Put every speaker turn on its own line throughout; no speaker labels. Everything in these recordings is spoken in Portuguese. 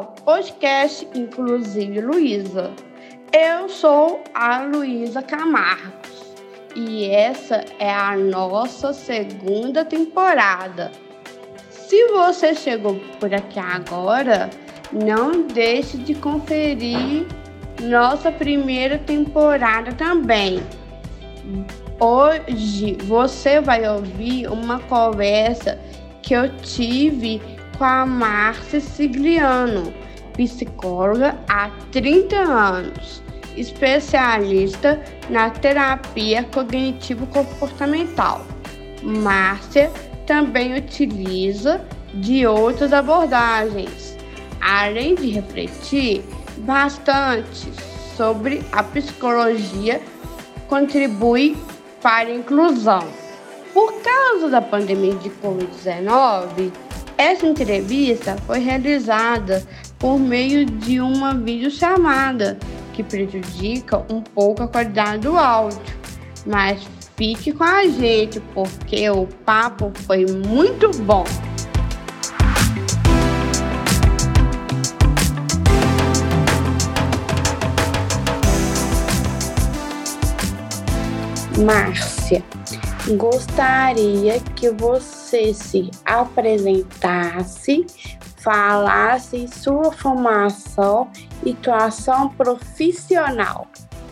Ao podcast Inclusive Luísa. Eu sou a Luísa Camargos e essa é a nossa segunda temporada. Se você chegou por aqui agora, não deixe de conferir nossa primeira temporada também. Hoje você vai ouvir uma conversa que eu tive com a Márcia Sigliano, psicóloga há 30 anos, especialista na terapia cognitivo-comportamental. Márcia também utiliza de outras abordagens, além de refletir bastante sobre a psicologia contribui para a inclusão. Por causa da pandemia de Covid-19, essa entrevista foi realizada por meio de uma videochamada que prejudica um pouco a qualidade do áudio. Mas fique com a gente porque o papo foi muito bom. Márcia, gostaria que você se apresentasse, falasse sua formação e atuação profissional.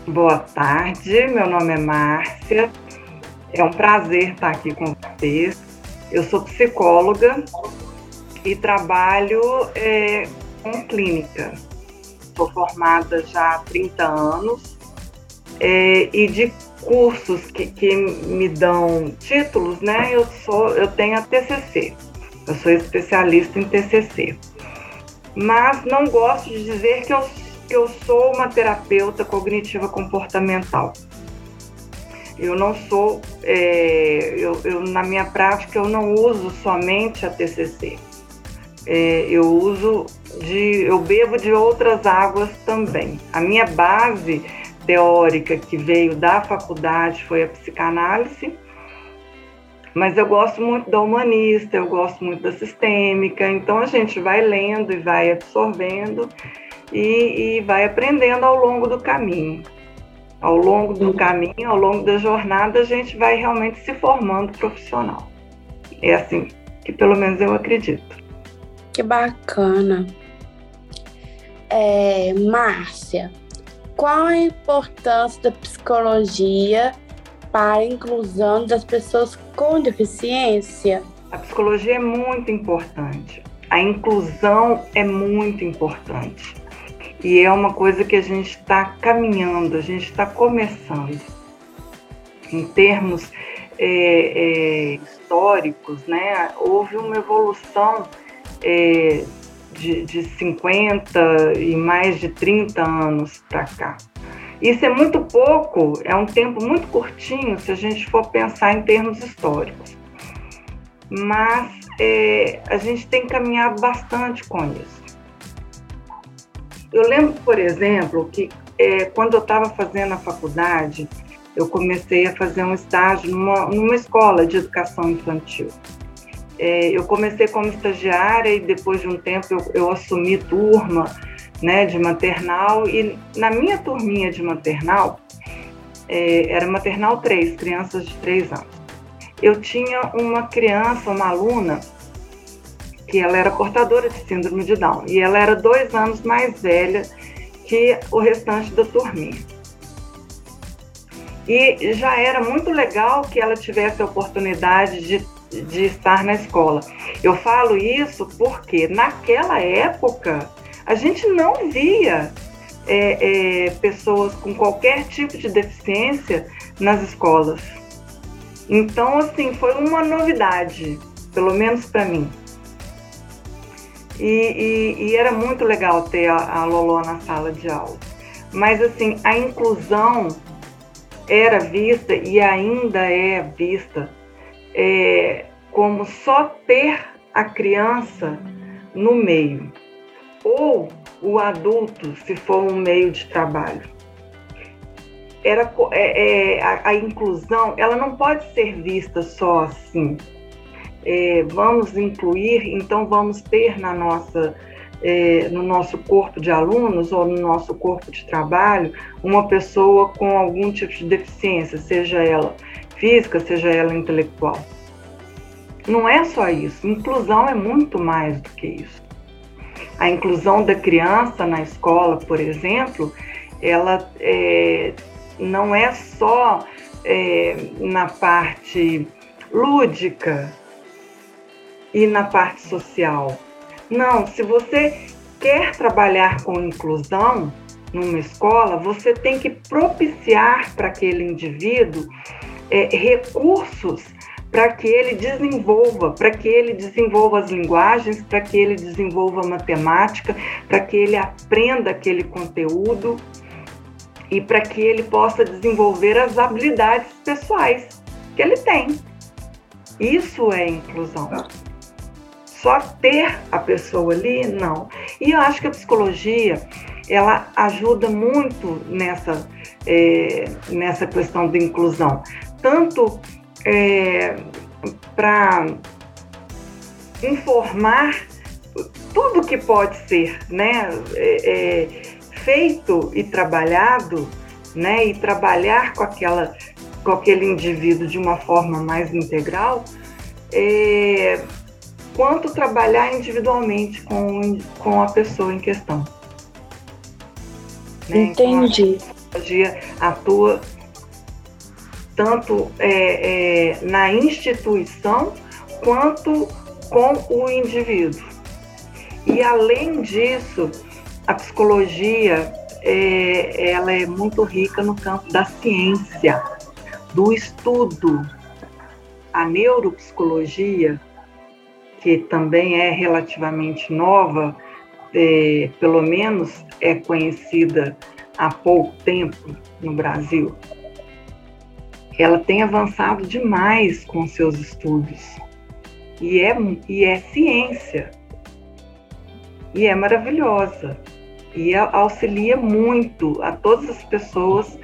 Boa tarde, meu nome é Márcia. É um prazer estar aqui com vocês. Eu sou psicóloga e trabalho é, com clínica. Sou formada já há 30 anos é, e de cursos que, que me dão títulos, né? Eu sou, eu tenho a TCC. Eu sou especialista em TCC. Mas não gosto de dizer que eu, que eu sou uma terapeuta cognitiva comportamental. Eu não sou, é, eu, eu, na minha prática, eu não uso somente a TCC. É, eu uso de, eu bebo de outras águas também. A minha base teórica que veio da faculdade foi a psicanálise, mas eu gosto muito da humanista, eu gosto muito da sistêmica, então a gente vai lendo e vai absorvendo e, e vai aprendendo ao longo do caminho. Ao longo do caminho, ao longo da jornada, a gente vai realmente se formando profissional. É assim que pelo menos eu acredito.
Que bacana. É, Márcia, qual a importância da psicologia para a inclusão das pessoas com deficiência?
A psicologia é muito importante. A inclusão é muito importante. E é uma coisa que a gente está caminhando, a gente está começando. Em termos é, é, históricos, né, houve uma evolução é, de, de 50 e mais de 30 anos para cá. Isso é muito pouco, é um tempo muito curtinho se a gente for pensar em termos históricos. Mas é, a gente tem caminhado bastante com isso. Eu lembro, por exemplo, que é, quando eu estava fazendo a faculdade, eu comecei a fazer um estágio numa, numa escola de educação infantil. É, eu comecei como estagiária e depois de um tempo eu, eu assumi turma né, de maternal e na minha turminha de maternal, é, era maternal 3, crianças de 3 anos. Eu tinha uma criança, uma aluna, que ela era portadora de síndrome de Down e ela era dois anos mais velha que o restante da turminha. E já era muito legal que ela tivesse a oportunidade de de estar na escola. Eu falo isso porque naquela época a gente não via é, é, pessoas com qualquer tipo de deficiência nas escolas. Então, assim, foi uma novidade, pelo menos para mim. E, e, e, era muito legal ter a, a Loló na sala de aula. Mas, assim, a inclusão era vista e ainda é vista é, como só ter a criança no meio, ou o adulto, se for um meio de trabalho. Era, é, é, a, a, inclusão ela não pode ser vista só assim. É, vamos incluir, então vamos ter na nossa, é, no nosso corpo de alunos ou no nosso corpo de trabalho uma pessoa com algum tipo de deficiência, seja ela física, seja ela intelectual. Não é só isso. Inclusão é muito mais do que isso. A inclusão da criança na escola, por exemplo, ela é, não é só é, na parte lúdica e na parte social. Não, se você quer trabalhar com inclusão numa escola, você tem que propiciar para aquele indivíduo é, recursos para que ele desenvolva, para que ele desenvolva as linguagens, para que ele desenvolva a matemática, para que ele aprenda aquele conteúdo e para que ele possa desenvolver as habilidades pessoais que ele tem. Isso é inclusão. Só ter a pessoa ali, não. E eu acho que a psicologia ela ajuda muito nessa, é, nessa questão de inclusão, tanto é, para informar tudo que pode ser né, é, é, feito e trabalhado, né, e trabalhar com, aquela, com aquele indivíduo de uma forma mais integral, é, quanto trabalhar individualmente com, com a pessoa em questão.
Né? Entendi. Então,
a psicologia atua tanto é, é, na instituição quanto com o indivíduo. E além disso, a psicologia é, ela é muito rica no campo da ciência, do estudo. A neuropsicologia, que também é relativamente nova, é, pelo menos é conhecida há pouco tempo no Brasil, ela tem avançado demais com seus estudos. E é, e é ciência. E é maravilhosa. E auxilia muito a todas as pessoas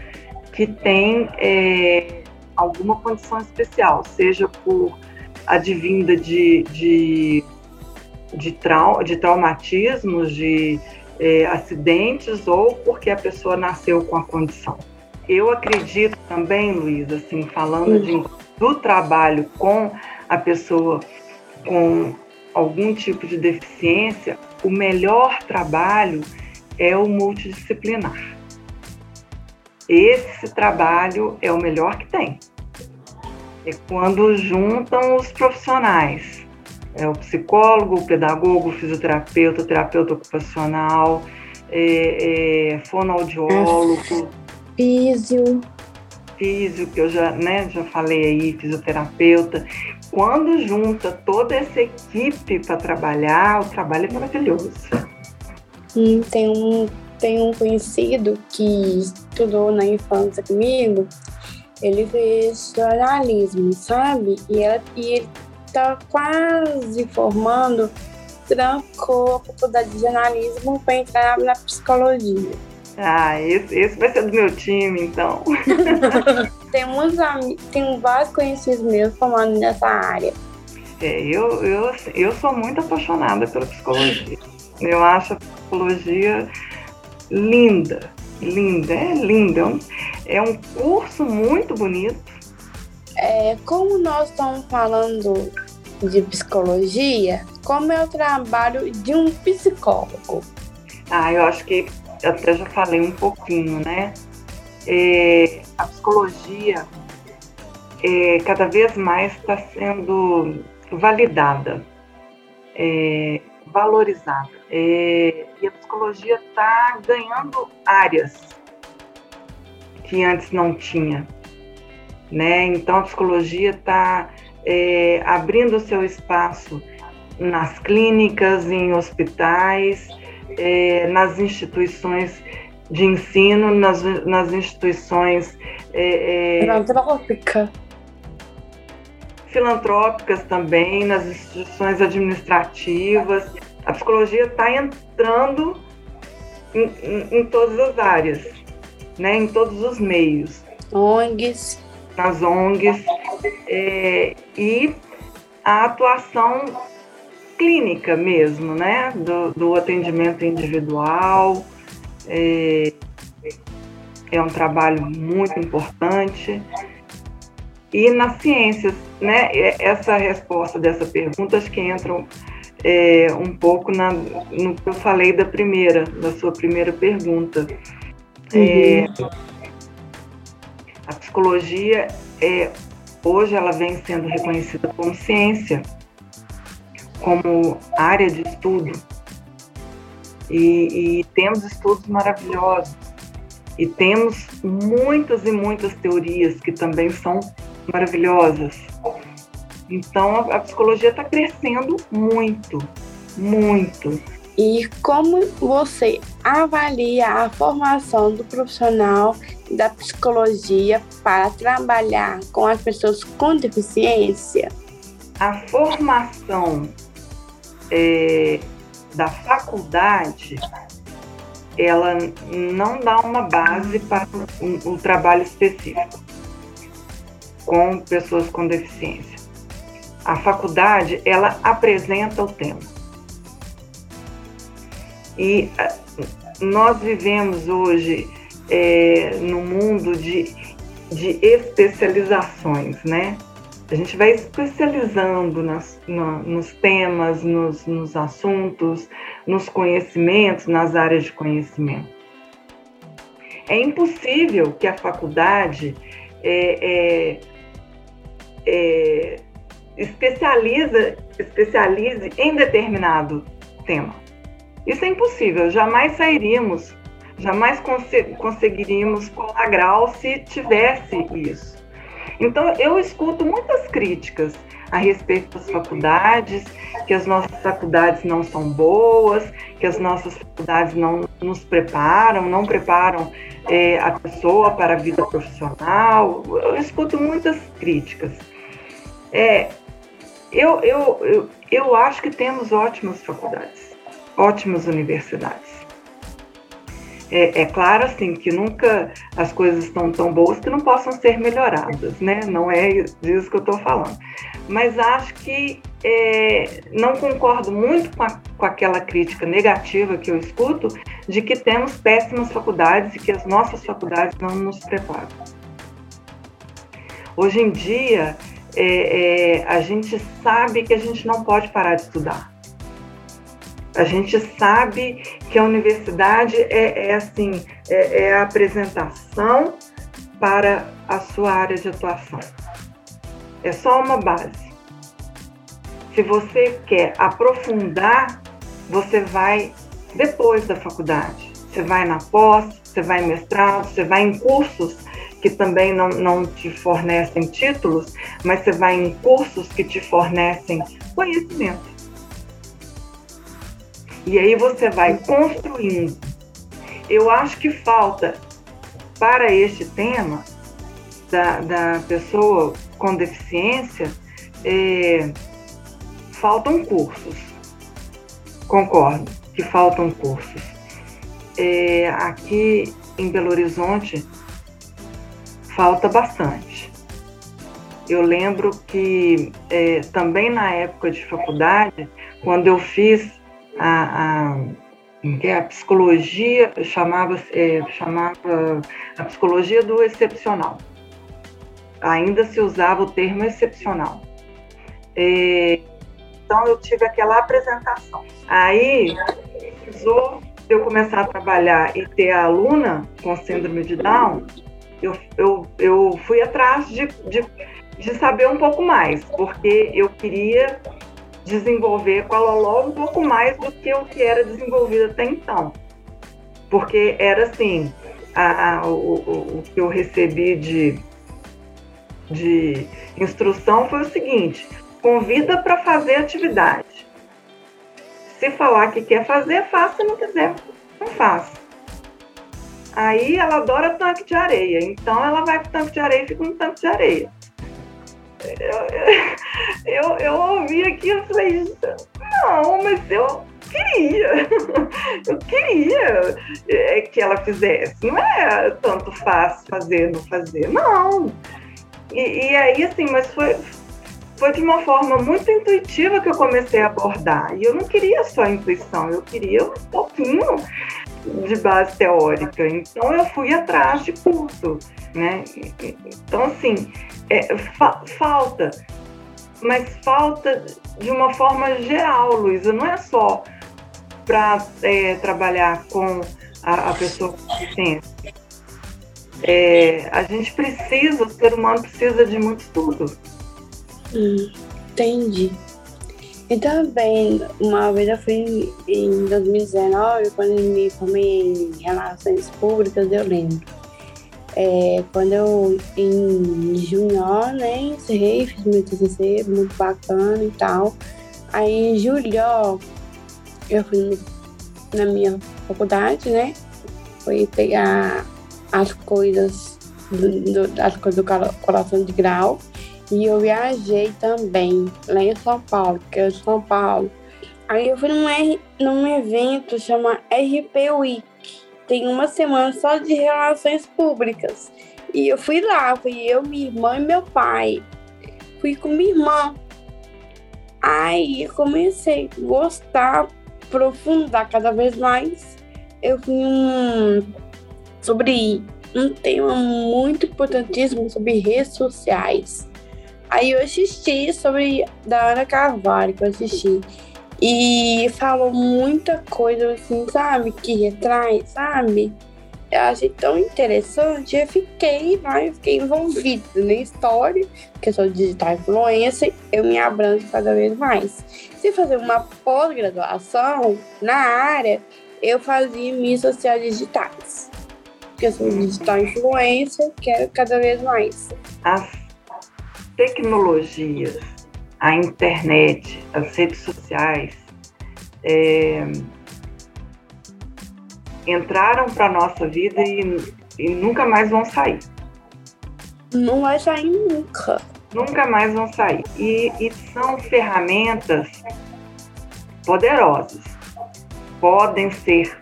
que têm é, alguma condição especial, seja por advinda de, de, de, trau, de traumatismos, de é, acidentes, ou porque a pessoa nasceu com a condição. Eu acredito também, Luiz, assim, falando de, do trabalho com a pessoa com algum tipo de deficiência, o melhor trabalho é o multidisciplinar. Esse trabalho é o melhor que tem. É quando juntam os profissionais. É o psicólogo, o pedagogo, o fisioterapeuta, o terapeuta ocupacional, é, é, fonoaudiólogo
Físio.
Físio, que eu já, né, já falei aí, fisioterapeuta. Quando junta toda essa equipe para trabalhar, o trabalho é maravilhoso.
Hum, tem, um, tem um conhecido que estudou na infância comigo, ele fez jornalismo, sabe? E, ela, e ele tá quase formando, trancou a faculdade de jornalismo para entrar na psicologia.
Ah, esse, esse vai ser do meu time, então.
tem amigos, tem vários conhecidos meus formando nessa área.
É, eu, eu, eu sou muito apaixonada pela psicologia. Eu acho a psicologia linda, linda, é linda. É um, é um curso muito bonito.
É, como nós estamos falando de psicologia, como é o trabalho de um psicólogo?
Ah, eu acho que até já falei um pouquinho, né? É, a psicologia é, cada vez mais está sendo validada, é, valorizada. É, e a psicologia está ganhando áreas que antes não tinha. né? Então a psicologia está é, abrindo seu espaço nas clínicas, em hospitais, é, nas instituições de ensino, nas, nas instituições
é, é filantrópicas.
filantrópicas também, nas instituições administrativas. A psicologia está entrando em, em, em, todas as áreas, né, em todos os meios.
ONGs.
Nas ONGs. É, e a atuação clínica mesmo, né? Do, do atendimento individual. É, é um trabalho muito importante. E nas ciências, né? Essa resposta dessa pergunta acho que entra é, um pouco na, no que eu falei da primeira, da sua primeira pergunta. É, uhum. a psicologia é hoje ela vem sendo reconhecida como ciência como área de estudo. E, e temos estudos maravilhosos. E temos muitas e muitas teorias que também são maravilhosas. Então a, a psicologia está crescendo muito, muito.
E como você avalia a formação do profissional da psicologia para trabalhar com as pessoas com deficiência?
A formação é, da faculdade, ela não dá uma base para um, um trabalho específico com pessoas com deficiência. A faculdade, ela apresenta o tema. E nós vivemos hoje é, no mundo de, de especializações, né? A gente vai especializando nas, no, nos temas, nos, nos assuntos, nos conhecimentos, nas áreas de conhecimento. É impossível que a faculdade é, é, é, especializa, especialize em determinado tema. Isso é impossível, jamais sairíamos, jamais conseguiríamos colar grau se tivesse isso. Então, eu escuto muitas críticas a respeito das faculdades, que as nossas faculdades não são boas, que as nossas faculdades não nos preparam, não preparam é, a pessoa para a vida profissional. Eu escuto muitas críticas. É, eu, eu, eu, eu acho que temos ótimas faculdades, ótimas universidades. É, é, claro assim que nunca as coisas estão tão boas que não possam ser melhoradas, né? Não é disso que eu estou falando. Mas acho que é, não concordo muito com, a, com aquela crítica negativa que eu escuto de que temos péssimas faculdades e que as nossas faculdades não nos preparam. Hoje em dia, é, é, a gente sabe que a gente não pode parar de estudar. A gente sabe que a universidade é, é assim, é, é, a apresentação para a sua área de atuação. É só uma base. Se você quer aprofundar, você vai depois da faculdade. Você vai na pós, você vai em mestrado, você vai em cursos que também não, não te fornecem títulos, mas você vai em cursos que te fornecem conhecimento. E aí você vai construindo. Eu acho que falta para este tema da, da pessoa com deficiência, é, faltam cursos. Concordo que faltam cursos. É, aqui em Belo Horizonte falta bastante. Eu lembro que é, também na época de faculdade, quando eu fiz a, a, é a psicologia chamava, é, chamava a psicologia do excepcional. Ainda se usava o termo excepcional. É, então eu tive aquela apresentação. Aí precisou eu começar a trabalhar e ter a aluna com síndrome de Down, eu, eu, eu fui atrás de, de, de saber um pouco mais, porque eu queria desenvolver com a Loló um pouco mais do que o que era desenvolvido até então. Porque era assim, a, a, o, o, o, que eu recebi de, de instrução foi o seguinte: convida para fazer atividade. Se falar que quer fazer, faça, se não quiser, não faça. Aí ela adora tanque de areia, então ela vai pro tanque de areia e fica no tanque de areia. Eu, eu, eu ouvi aquilo e falei, não, mas eu queria, eu queria é, que ela fizesse. Não é tanto fácil fazer, não fazer, não. E, e aí, assim, mas foi, foi de uma forma muito intuitiva que eu comecei a abordar. E eu não queria só intuição, eu queria um pouquinho de base teórica. Então eu fui atrás de curso, né? Então assim, é, fa falta, mas falta de uma forma geral, Luísa. Não é só para é, trabalhar com a, a pessoa com deficiência. É, a gente precisa, o ser humano precisa de muito estudo.
Hum, entendi. E também, uma vez eu fui em 2019, quando eu me formei em Relações Públicas, eu lembro. É, quando eu, em junho, né, encerrei, fiz meu TCC, muito bacana e tal. Aí, em julho, eu fui na minha faculdade, né, fui pegar as coisas do, do, as coisas do coração de grau e eu viajei também, lá em São Paulo, que é São Paulo. Aí eu fui num, R, num evento chama RP Week. Tem uma semana só de relações públicas. E eu fui lá, fui eu, minha irmã e meu pai. Fui com minha irmã. Aí eu comecei a gostar, aprofundar cada vez mais. Eu fui um sobre um tema muito importantíssimo sobre redes sociais. Aí eu assisti sobre da Ana Carvalho, que eu assisti. E falou muita coisa assim, sabe? Que retrai, sabe? Eu achei tão interessante, eu fiquei eu fiquei envolvida na história, porque eu sou digital influencer, eu me abranjo cada vez mais. Se fazer uma pós-graduação na área, eu fazia mídias sociais digitais. Porque eu sou digital influencer, quero cada vez mais.
Ah tecnologias, a internet, as redes sociais, é, entraram para a nossa vida e, e nunca mais vão sair.
Não vai sair nunca.
Nunca mais vão sair. E, e são ferramentas poderosas. Podem ser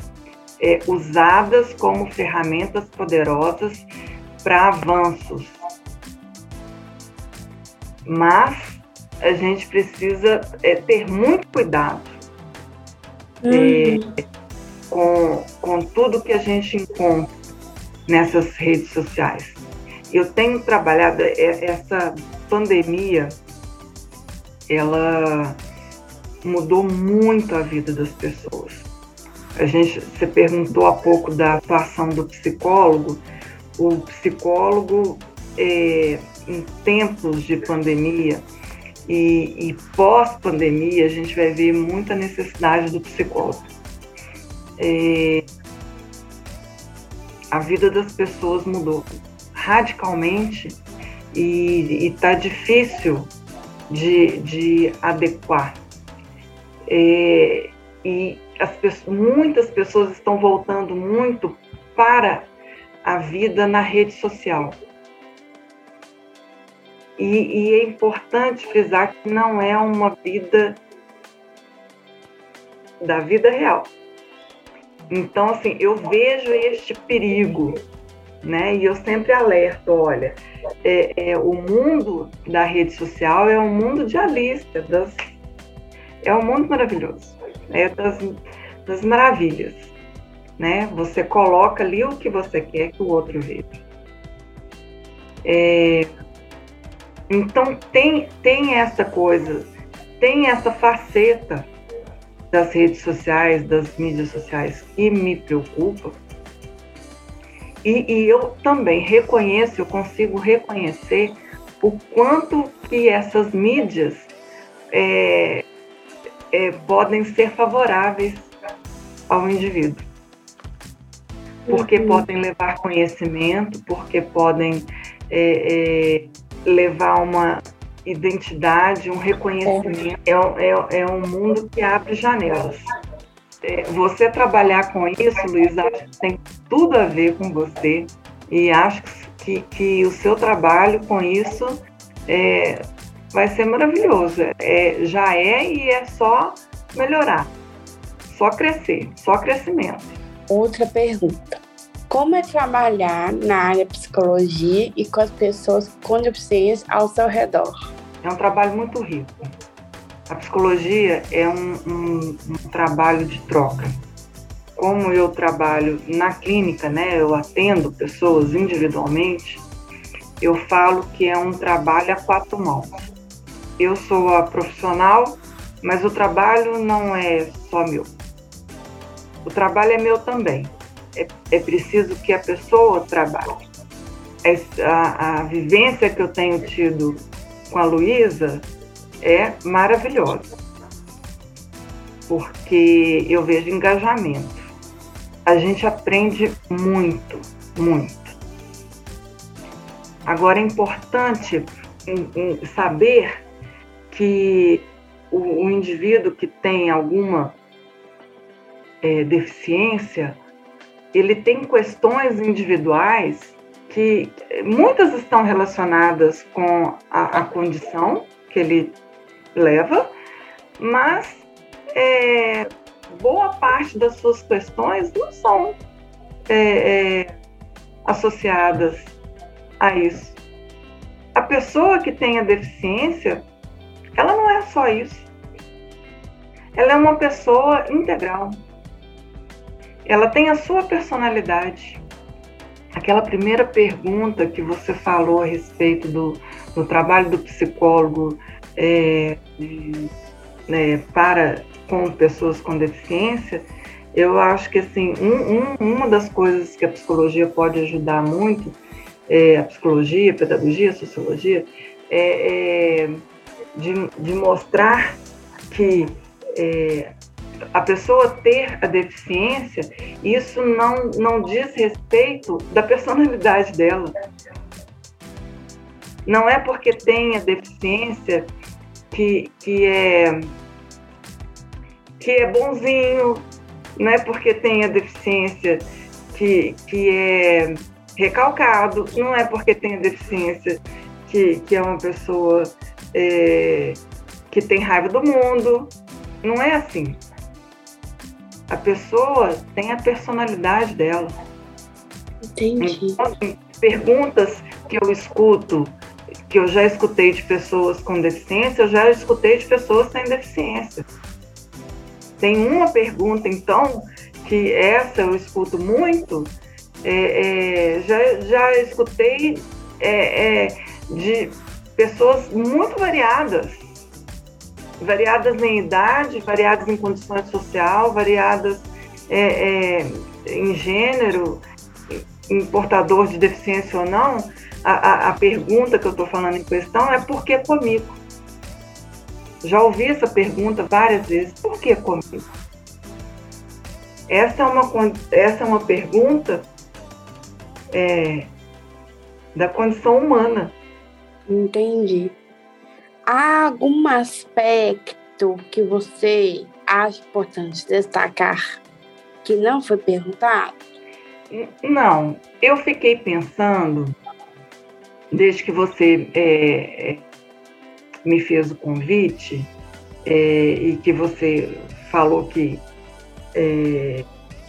é, usadas como ferramentas poderosas para avanços mas a gente precisa é, ter muito cuidado uhum. é, com, com tudo que a gente encontra nessas redes sociais. Eu tenho trabalhado é, essa pandemia, ela mudou muito a vida das pessoas. A gente, você perguntou há pouco da atuação do psicólogo. O psicólogo é, em tempos de pandemia e, e pós-pandemia, a gente vai ver muita necessidade do psicólogo. É, a vida das pessoas mudou radicalmente e está difícil de, de adequar. É, e as pessoas, muitas pessoas estão voltando muito para a vida na rede social. E, e é importante frisar que não é uma vida da vida real. Então, assim, eu vejo este perigo, né? E eu sempre alerto, olha, é, é, o mundo da rede social é um mundo de Alice, das, é um mundo maravilhoso, é das, das maravilhas, né? Você coloca ali o que você quer que o outro veja. É, então tem, tem essa coisa, tem essa faceta das redes sociais, das mídias sociais que me preocupa. E, e eu também reconheço, eu consigo reconhecer o quanto que essas mídias é, é, podem ser favoráveis ao indivíduo. Porque uhum. podem levar conhecimento, porque podem é, é levar uma identidade, um reconhecimento. É, é, é um mundo que abre janelas. É, você trabalhar com isso, Luiz, acho que tem tudo a ver com você. E acho que, que o seu trabalho com isso é, vai ser maravilhoso. É, já é e é só melhorar, só crescer, só crescimento.
Outra pergunta. Como é trabalhar na área psicologia e com as pessoas com deficiência ao seu redor?
É um trabalho muito rico. A psicologia é um, um, um trabalho de troca. Como eu trabalho na clínica, né, eu atendo pessoas individualmente, eu falo que é um trabalho a quatro mãos. Eu sou a profissional, mas o trabalho não é só meu. O trabalho é meu também é, é preciso que a pessoa trabalhe. A, a vivência que eu tenho tido com a Luísa é maravilhosa, porque eu vejo engajamento. A gente aprende muito, muito. Agora é importante saber que o, o indivíduo que tem alguma é, deficiência, ele tem questões individuais que muitas estão relacionadas com a, a condição que ele leva, mas é, boa parte das suas questões não são é, é, associadas a isso. A pessoa que tem a deficiência, ela não é só isso. Ela é uma pessoa integral ela tem a sua personalidade. Aquela primeira pergunta que você falou a respeito do, do trabalho do psicólogo é, né, para com pessoas com deficiência, eu acho que assim um, um, uma das coisas que a psicologia pode ajudar muito, é, a psicologia, a pedagogia, a sociologia, é, é de, de, mostrar que é, a pessoa ter a deficiência, isso não, não diz respeito da personalidade dela. Não é porque tem a deficiência que, que, é, que é bonzinho, não é porque tem a deficiência que, que é recalcado, não é porque tem a deficiência que, que é uma pessoa é, que tem raiva do mundo. Não é assim. A pessoa tem a personalidade dela.
Entendi.
Então, assim, perguntas que eu escuto, que eu já escutei de pessoas com deficiência, eu já escutei de pessoas sem deficiência. Tem uma pergunta, então, que essa eu escuto muito, é, é, já, já escutei é, é de pessoas muito variadas variadas em idade, variadas em condições social, variadas é, é, em gênero, em portador de deficiência ou não, a, a, a pergunta que eu estou falando em questão é por que comigo? Já ouvi essa pergunta várias vezes, por que comigo? Essa é uma, essa é uma pergunta é, da condição humana.
Entendi. Há algum aspecto que você acha importante destacar que não foi perguntado?
Não, eu fiquei pensando, desde que você é, é, me fez o convite é, e que você falou que é,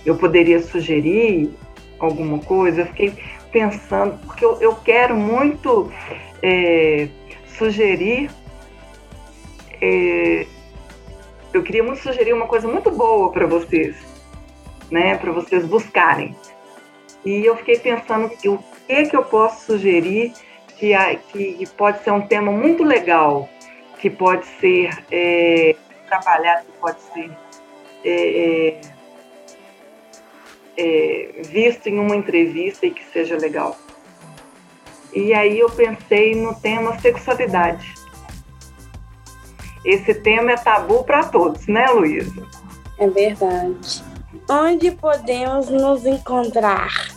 eu poderia sugerir alguma coisa, eu fiquei pensando, porque eu, eu quero muito é, sugerir é, eu queria muito sugerir uma coisa muito boa para vocês, né, para vocês buscarem. E eu fiquei pensando que o que que eu posso sugerir que, que pode ser um tema muito legal, que pode ser é, trabalhado, que pode ser é, é, é, visto em uma entrevista e que seja legal. E aí eu pensei no tema sexualidade esse tema é tabu para todos, né, Luísa?
É verdade. Onde podemos nos encontrar?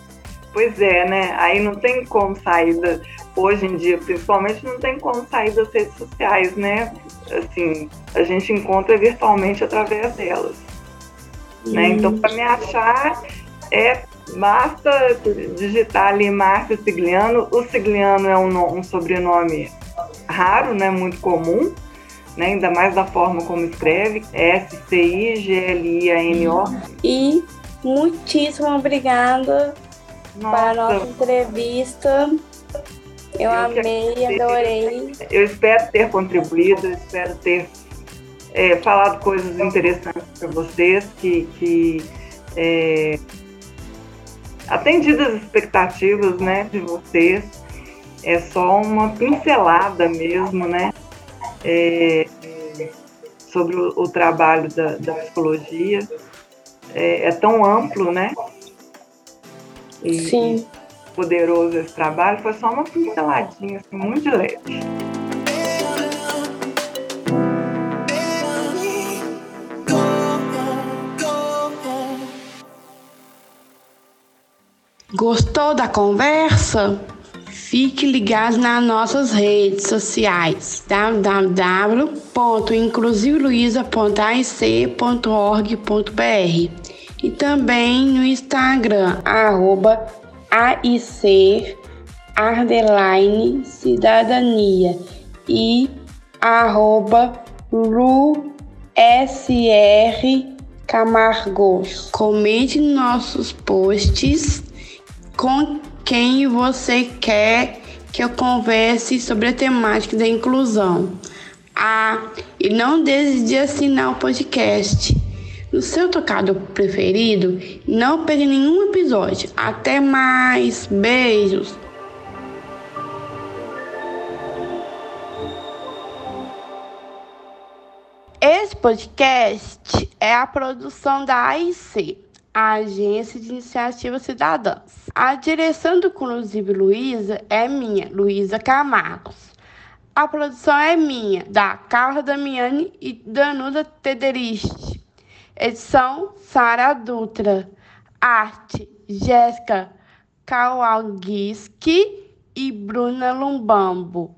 Pois é, né? Aí não tem como sair da, hoje em dia, principalmente, não tem como sair das redes sociais, né? Assim, a gente encontra virtualmente através delas. Né? Então, para me achar, é basta digitar ali Márcia Sigliano. O Sigliano é um, um sobrenome raro, né? Muito comum. Né, ainda mais da forma como escreve, S-C-I-G-L-I-A-N-O.
E muitíssimo obrigada para a nossa entrevista. Eu, eu amei, adorei.
Eu espero ter contribuído, espero ter é, falado coisas interessantes para vocês, que, que é, atendido as expectativas né, de vocês. É só uma pincelada mesmo, né? É, sobre o, o trabalho da, da psicologia. É, é, tão amplo, né?
E, Sim.
poderoso esse trabalho, foi só uma pinceladinha, assim, muito de leve.
Gostou da conversa? Fique ligado nas nossas redes sociais www.inclusiveluiza.aic.org.br e também no Instagram, arroba AIC Ardeline Cidadania e arroba Lu SR. Comente nossos posts com quem você quer que eu converse sobre a temática da inclusão. Ah, e não deixe de assinar o podcast no seu tocado preferido. Não perca nenhum episódio. Até mais. Beijos. Esse podcast é a produção da AIC, a Agência de Iniciativas Cidadãs. A direção do Inclusive Luísa é minha, Luísa Camargos. A produção é minha, da Carla Damiani e Danuda Tederich. Edição Sara Dutra. Arte Jéssica Kawalgiski e Bruna Lumbambo.